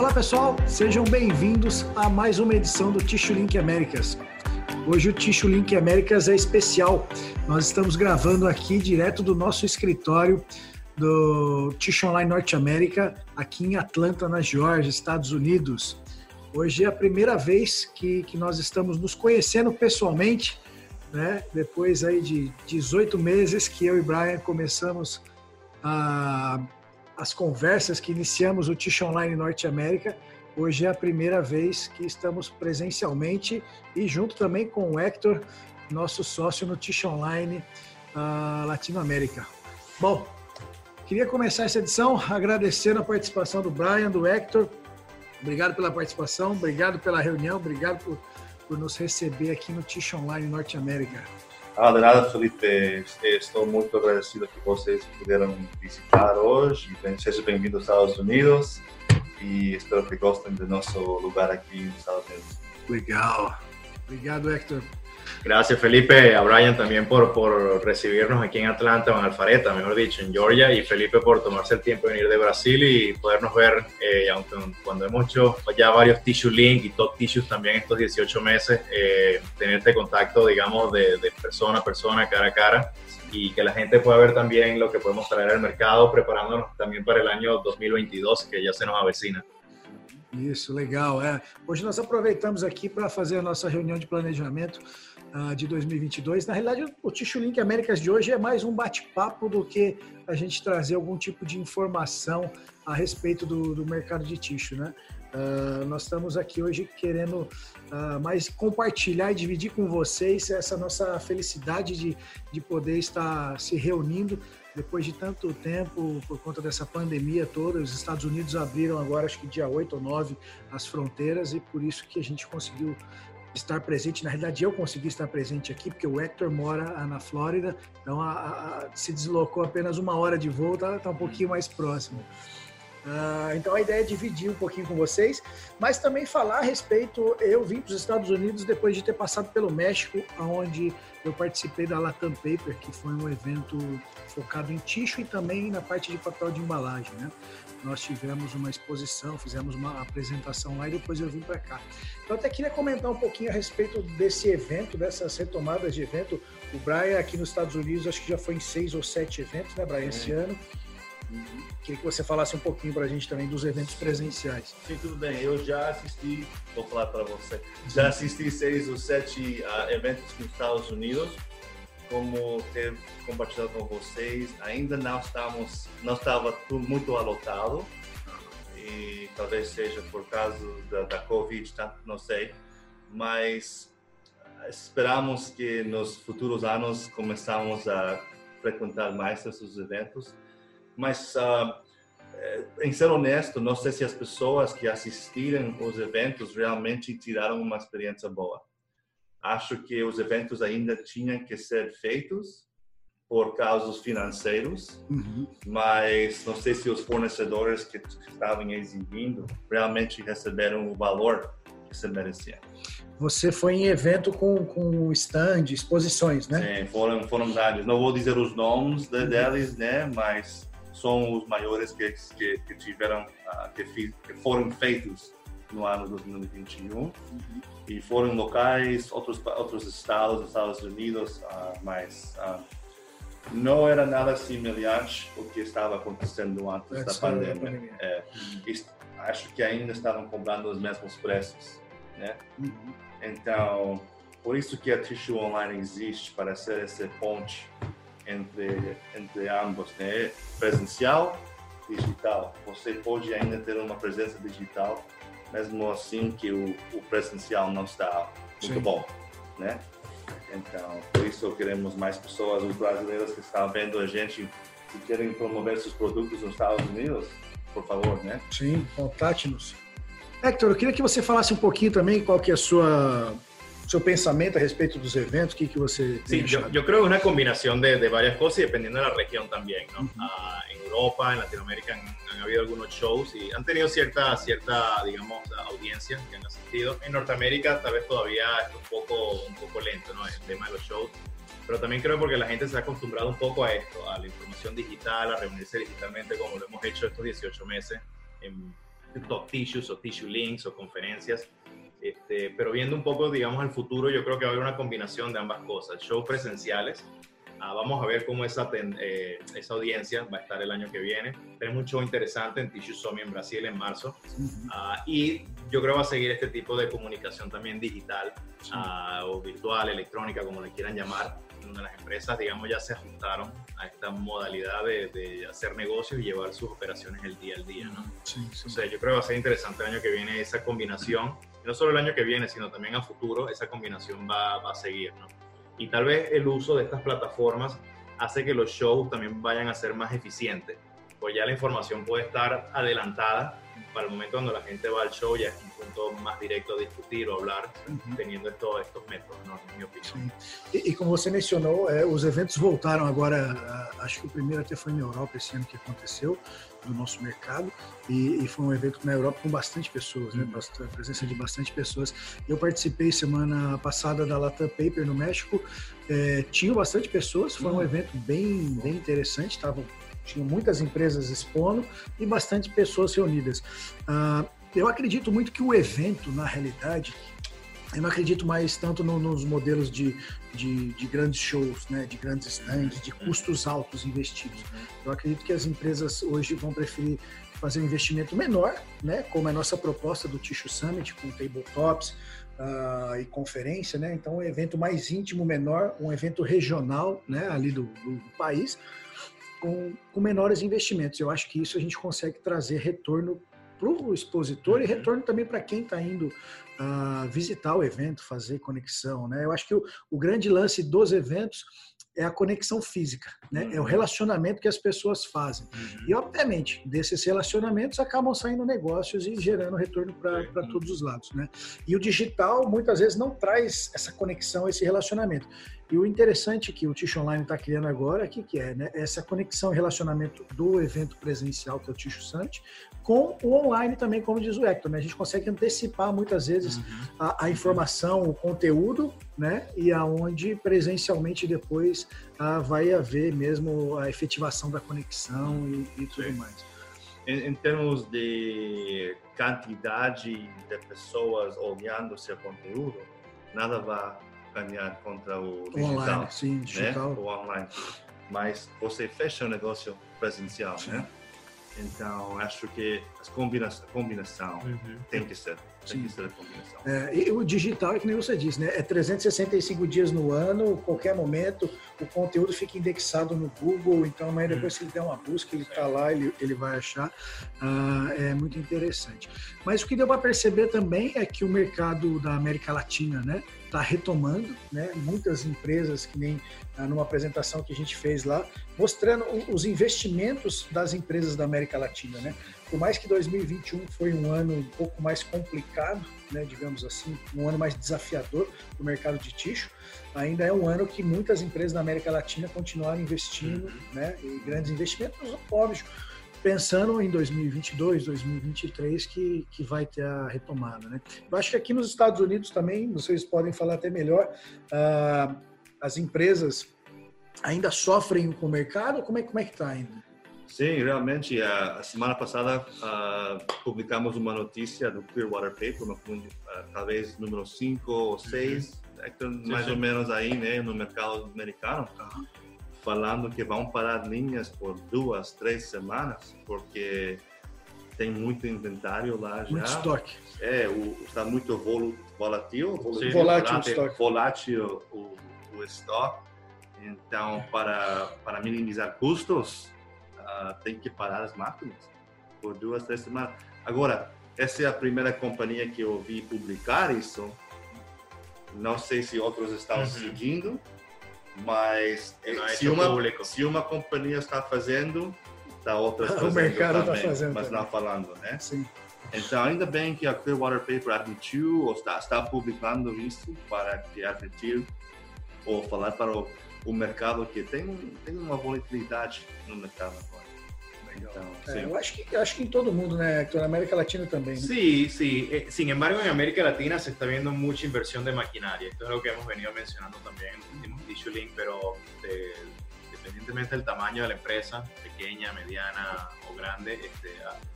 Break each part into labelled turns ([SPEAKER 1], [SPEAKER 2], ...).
[SPEAKER 1] Olá pessoal, sejam bem-vindos a mais uma edição do Tissue Link Américas. Hoje o Tissue Link Américas é especial. Nós estamos gravando aqui direto do nosso escritório do Tissue Online Norte América, aqui em Atlanta, na Geórgia, Estados Unidos. Hoje é a primeira vez que, que nós estamos nos conhecendo pessoalmente, né? Depois aí de 18 meses que eu e Brian começamos a as conversas que iniciamos o Tish Online Norte América. Hoje é a primeira vez que estamos presencialmente e junto também com o Hector, nosso sócio no Tish Online uh, Latinoamérica. Bom, queria começar essa edição agradecendo a participação do Brian, do Hector. Obrigado pela participação, obrigado pela reunião, obrigado por, por nos receber aqui no Tish Online Norte América.
[SPEAKER 2] Ah, de nada, Felipe. Estou muito agradecido que vocês puderam visitar hoje. Sejam bem-vindos aos Estados Unidos e espero que gostem do nosso lugar aqui nos Estados Unidos.
[SPEAKER 1] Legal. Obrigado, Hector.
[SPEAKER 3] Gracias Felipe, a Brian también por, por recibirnos aquí en Atlanta, o en Alfareta, mejor dicho, en Georgia, y Felipe por tomarse el tiempo de venir de Brasil y podernos ver, eh, aunque cuando hemos hecho ya varios Tissue Link y Top Tissues también estos 18 meses, eh, tener este contacto, digamos, de, de persona a persona, cara a cara, y que la gente pueda ver también lo que podemos traer al mercado, preparándonos también para el año 2022, que ya se nos avecina.
[SPEAKER 1] Isso, legal. É. Hoje nós aproveitamos aqui para fazer a nossa reunião de planejamento uh, de 2022. Na realidade, o Tissue Link Américas de hoje é mais um bate-papo do que a gente trazer algum tipo de informação a respeito do, do mercado de tixo, né? Uh, nós estamos aqui hoje querendo uh, mais compartilhar e dividir com vocês essa nossa felicidade de, de poder estar se reunindo depois de tanto tempo, por conta dessa pandemia toda, os Estados Unidos abriram agora, acho que dia 8 ou 9, as fronteiras e por isso que a gente conseguiu estar presente. Na realidade, eu consegui estar presente aqui, porque o Hector mora na Flórida, então a, a, se deslocou apenas uma hora de voo, está tá um pouquinho mais próximo. Uh, então a ideia é dividir um pouquinho com vocês, mas também falar a respeito. Eu vim para os Estados Unidos depois de ter passado pelo México, onde eu participei da Latam Paper, que foi um evento focado em tixo e também na parte de papel de embalagem. Né? Nós tivemos uma exposição, fizemos uma apresentação lá e depois eu vim para cá. Então até queria comentar um pouquinho a respeito desse evento, dessas retomadas de evento. O Brian aqui nos Estados Unidos acho que já foi em seis ou sete eventos, né, Brian, esse é. ano. Uhum. Queria que você falasse um pouquinho para a gente também dos eventos presenciais.
[SPEAKER 2] Sim, tudo bem. Eu já assisti, vou falar para você, já assisti seis ou sete uh, eventos nos Estados Unidos. Como ter compartilhado com vocês, ainda não estamos, não estava tudo muito alotado e talvez seja por causa da, da Covid, tá? não sei, mas esperamos que nos futuros anos começamos a frequentar mais esses eventos mas uh, em ser honesto, não sei se as pessoas que assistiram os eventos realmente tiraram uma experiência boa. Acho que os eventos ainda tinham que ser feitos por causas financeiros, uhum. mas não sei se os fornecedores que estavam exibindo realmente receberam o valor que se mereciam.
[SPEAKER 1] Você foi em evento com, com stand, exposições, né?
[SPEAKER 2] Sim, foram, foram vários. Não vou dizer os nomes de, deles, né? Mas são os maiores que, que, que tiveram, uh, que, que, foram feitos no ano 2021 uhum. e foram locais, outros outros estados, Estados Unidos, uh, mas uh, não era nada semelhante ao que estava acontecendo antes é, da pandemia. pandemia. É, acho que ainda estavam cobrando os mesmos preços, né? Uhum. Então, por isso que a Tissue Online existe para ser esse ponte entre, entre ambos, né? presencial digital. Você pode ainda ter uma presença digital, mesmo assim que o, o presencial não está muito Sim. bom, né? Então, por isso queremos mais pessoas, os brasileiros que estão vendo a gente, se querem promover seus produtos nos Estados Unidos, por favor, né?
[SPEAKER 1] Sim, contate-nos. Hector, eu queria que você falasse um pouquinho também qual que é a sua su pensamiento a respecto de los eventos, ¿qué, que você
[SPEAKER 3] Sí, yo, yo, creo que es una combinación de, de, varias cosas y dependiendo de la región también. ¿no? Uh -huh. uh, en Europa, en Latinoamérica han, han, habido algunos shows y han tenido cierta, cierta digamos, audiencia que han asistido. En Norteamérica tal vez todavía es un poco, un poco lento ¿no? el tema de los shows. Pero también creo porque la gente se ha acostumbrado un poco a esto, a la información digital, a reunirse digitalmente como lo hemos hecho estos 18 meses en talk tissues o tissue links o conferencias. Este, pero viendo un poco, digamos, al futuro, yo creo que va a haber una combinación de ambas cosas, shows presenciales. Ah, vamos a ver cómo esa, eh, esa audiencia va a estar el año que viene. Tenemos un show interesante en Tissue Summit en Brasil en marzo. Ah, y yo creo que va a seguir este tipo de comunicación también digital ah, o virtual, electrónica, como le quieran llamar, donde las empresas, digamos, ya se ajustaron a esta modalidad de, de hacer negocios y llevar sus operaciones el día al día, ¿no? Sí, O sea, yo creo que va a ser interesante el año que viene esa combinación no solo el año que viene, sino también a futuro, esa combinación va, va a seguir. ¿no? Y tal vez el uso de estas plataformas hace que los shows también vayan a ser más eficientes, pues ya la información puede estar adelantada para el momento cuando la gente va al show ya es un punto más directo a discutir o hablar, teniendo estos, estos métodos, ¿no? en mi opinión.
[SPEAKER 1] E, e como você mencionou, é, os eventos voltaram agora, acho que o primeiro até foi na Europa esse ano que aconteceu, do nosso mercado, e, e foi um evento na Europa com bastante pessoas, né? A presença de bastante pessoas. Eu participei semana passada da Latam Paper no México, é, tinham bastante pessoas, foi um uhum. evento bem, bem interessante, estavam tinha muitas empresas expondo e bastante pessoas reunidas. Uh, eu acredito muito que o evento, na realidade, eu não acredito mais tanto no, nos modelos de, de, de, grandes shows, né, de grandes stands, de custos altos investidos. Eu acredito que as empresas hoje vão preferir fazer um investimento menor, né, como é a nossa proposta do Tissue Summit, com tabletops uh, e conferência, né, então um evento mais íntimo, menor, um evento regional, né, ali do, do país, com, com menores investimentos. Eu acho que isso a gente consegue trazer retorno para o expositor uhum. e retorno também para quem está indo uh, visitar o evento, fazer conexão. Né? Eu acho que o, o grande lance dos eventos é a conexão física, né? Uhum. É o uhum. relacionamento que as pessoas fazem. Uhum. E, obviamente, desses relacionamentos acabam saindo negócios e gerando retorno para uhum. todos os lados, né? E o digital, muitas vezes, não traz essa conexão, esse relacionamento. E o interessante que o Tish Online está criando agora, o que, que é? Né? Essa conexão e relacionamento do evento presencial, que é o Tish Sante, com o online também, como diz o Hector. Né? A gente consegue antecipar muitas vezes uhum. a, a, informação, o conteúdo, né? e aonde presencialmente depois ah, vai haver mesmo a efetivação da conexão e, e tudo Sim. mais.
[SPEAKER 2] Em, em, termos de quantidade de pessoas olhando seu conteúdo, nada vai caminhar contra o digital. Online,
[SPEAKER 1] sim, né? digital.
[SPEAKER 2] Né? O online. Mas você fecha o negócio presencial, sim. né? Então, acho que a combinação, combinação uhum. tem que ser. Sim.
[SPEAKER 1] É, e o digital, é que nem você disse, né? É 365 dias no ano, qualquer momento, o conteúdo fica indexado no Google, então amanhã uhum. depois que ele der uma busca, ele está lá, ele, ele vai achar. Ah, é muito interessante. Mas o que deu para perceber também é que o mercado da América Latina, né? está retomando, né? Muitas empresas, que nem ah, numa apresentação que a gente fez lá, mostrando os investimentos das empresas da América Latina, né? Por mais que 2021 foi um ano um pouco mais complicado, né, digamos assim, um ano mais desafiador para o mercado de ticho, ainda é um ano que muitas empresas da América Latina continuaram investindo, uhum. né, e grandes investimentos, óbvio, pensando em 2022, 2023 que, que vai ter a retomada. Né? Eu acho que aqui nos Estados Unidos também, vocês podem falar até melhor, uh, as empresas ainda sofrem com o mercado? Como é, como é que está ainda?
[SPEAKER 2] Sim, realmente, a semana passada uh, publicamos uma notícia do Clearwater Paper, uma, uh, talvez número 5 ou 6, uhum. mais sim, ou menos aí né, no mercado americano. Uhum falando que vão parar linhas por duas, três semanas, porque tem muito inventário lá já.
[SPEAKER 1] Muito estoque.
[SPEAKER 2] É, o, está muito vol, volátil,
[SPEAKER 1] volátil, volátil,
[SPEAKER 2] volátil, volátil o, o estoque. Então, para, para minimizar custos, uh, tem que parar as máquinas por duas, três semanas. Agora, essa é a primeira companhia que eu vi publicar isso. Não sei se outros estão uhum. seguindo, mas é, se, uma, se uma companhia está fazendo, está outras fazendo o mercado também, fazendo mas também. não falando, né?
[SPEAKER 1] Sim.
[SPEAKER 2] Então, ainda bem que a Clearwater Paper admitiu ou está, está publicando isso para que admitir ou falar para o, o mercado que tem, tem uma volatilidade no mercado agora.
[SPEAKER 1] Então, é, eu acho que acho que em todo mundo, né? Na América Latina também. Né?
[SPEAKER 3] Sí, sí. Eh, sin embargo, en América Latina se está viendo mucha inversión de maquinaria. Esto es lo que hemos venido mencionando también en Link, pero de, independientemente del tamaño de la empresa, pequeña, mediana o grande, este,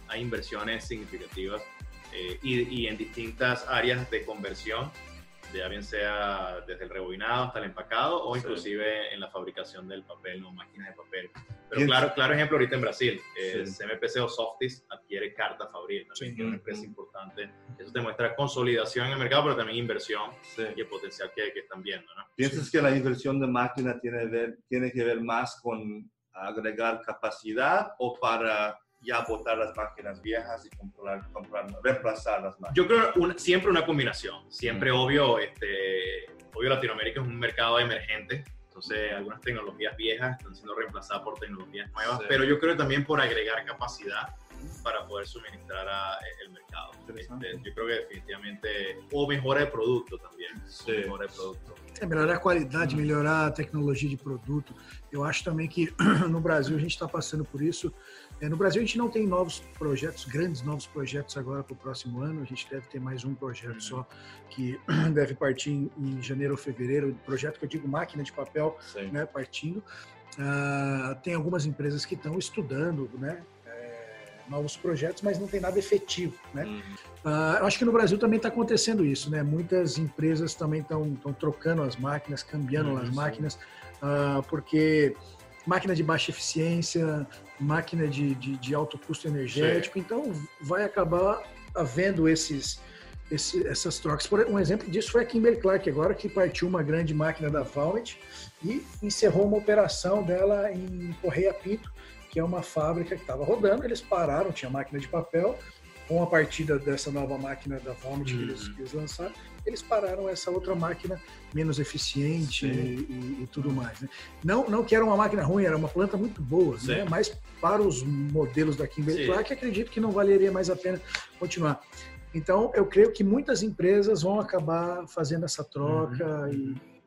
[SPEAKER 3] hay inversiones significativas eh, y, y, en distintas áreas de conversión ya bien sea desde el rebobinado hasta el empacado o inclusive en la fabricación del papel, no máquinas de papel. Pero claro, claro ejemplo ahorita en Brasil, el CMPC o Softis adquiere Carta Fabril, también que es una empresa importante. Eso demuestra consolidación en el mercado, pero también inversión y el potencial que, que están viendo. ¿no?
[SPEAKER 2] ¿Piensas que la inversión de máquina tiene, ver, tiene que ver más con agregar capacidad o para ya botar las máquinas viejas y comprar, comprar reemplazar las máquinas.
[SPEAKER 3] Yo creo siempre una combinación. Siempre, obvio, este, obvio, Latinoamérica es un mercado emergente. Entonces, algunas tecnologías viejas están siendo reemplazadas por tecnologías nuevas, pero yo creo también por agregar capacidad para poder suministrar a, el mercado. Este, yo creo que definitivamente, o mejora el producto también. Sí. Mejora el producto.
[SPEAKER 1] É, melhorar a qualidade, melhorar a tecnologia de produto. Eu acho também que no Brasil a gente está passando por isso. É, no Brasil a gente não tem novos projetos, grandes novos projetos agora para o próximo ano. A gente deve ter mais um projeto só que deve partir em, em janeiro ou fevereiro. Projeto que eu digo máquina de papel, né, partindo. Uh, tem algumas empresas que estão estudando, né, é, novos projetos, mas não tem nada efetivo, né? Uhum. Uh, eu acho que no Brasil também está acontecendo isso, né? Muitas empresas também estão trocando as máquinas, cambiando uhum, as máquinas, uh, porque máquina de baixa eficiência, máquina de, de, de alto custo energético, Sim. então vai acabar havendo esses, esse, essas trocas. Por, um exemplo disso foi a Kimberly Clark, agora que partiu uma grande máquina da Valmet e encerrou uma operação dela em Correia Pinto, que é uma fábrica que estava rodando, eles pararam, tinha máquina de papel, com a partida dessa nova máquina da Valmet uhum. que, eles, que eles lançaram, eles pararam essa outra máquina menos eficiente e, e, tudo mais. Né? Não, não que era uma máquina ruim, era uma planta muito boa, né? mas para os modelos da Kimberly Clark, acredito que não valeria mais a pena continuar. Então, eu creio que muitas empresas vão acabar fazendo essa troca uhum.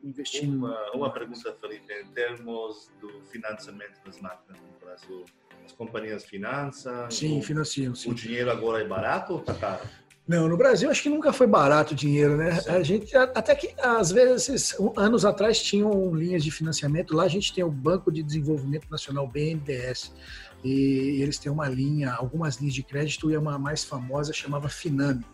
[SPEAKER 1] e investindo.
[SPEAKER 2] Uma, uma pergunta, Felipe, em termos do financiamento das máquinas no Brasil, as companhias financiam?
[SPEAKER 1] Sim, financiam. Sim.
[SPEAKER 2] O dinheiro agora é barato ou está caro?
[SPEAKER 1] Não, no Brasil acho que nunca foi barato o dinheiro, né? Sim. A gente até que às vezes anos atrás tinham linhas de financiamento. Lá a gente tem o Banco de Desenvolvimento Nacional BNDES e eles têm uma linha, algumas linhas de crédito e uma mais famosa chamava Finame.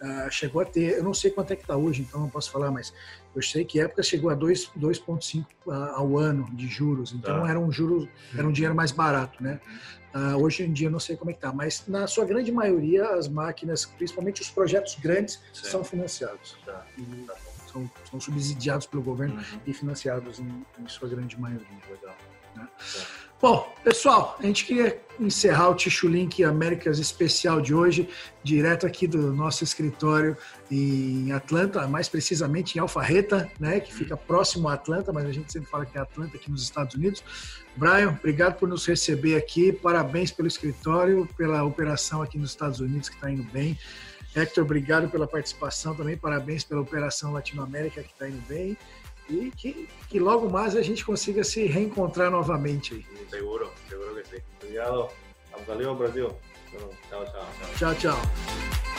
[SPEAKER 1] Uh, chegou a ter, eu não sei quanto é que está hoje, então não posso falar, mas eu sei que época chegou a 2,5 uh, ao ano de juros, então tá. era um juro, era um dinheiro mais barato, né? Uh, hoje em dia não sei como é que está, mas na sua grande maioria as máquinas, principalmente os projetos grandes, Sim. são financiados. Tá. Tá são, são, subsidiados pelo governo uhum. e financiados em, em, sua grande maioria. Legal. Bom, pessoal, a gente queria encerrar o Ticho Link Américas especial de hoje, direto aqui do nosso escritório em Atlanta, mais precisamente em Alfarreta, né, que fica próximo a Atlanta, mas a gente sempre fala que é Atlanta aqui nos Estados Unidos. Brian, obrigado por nos receber aqui, parabéns pelo escritório, pela operação aqui nos Estados Unidos que está indo bem. Hector, obrigado pela participação também, parabéns pela operação Latinoamérica que está indo bem e que, que logo mais a gente consiga se reencontrar novamente aí.
[SPEAKER 2] Seguro, seguro que sim. Obrigado. Valeu, Brasil. Tchau, tchau.
[SPEAKER 1] Tchau, tchau.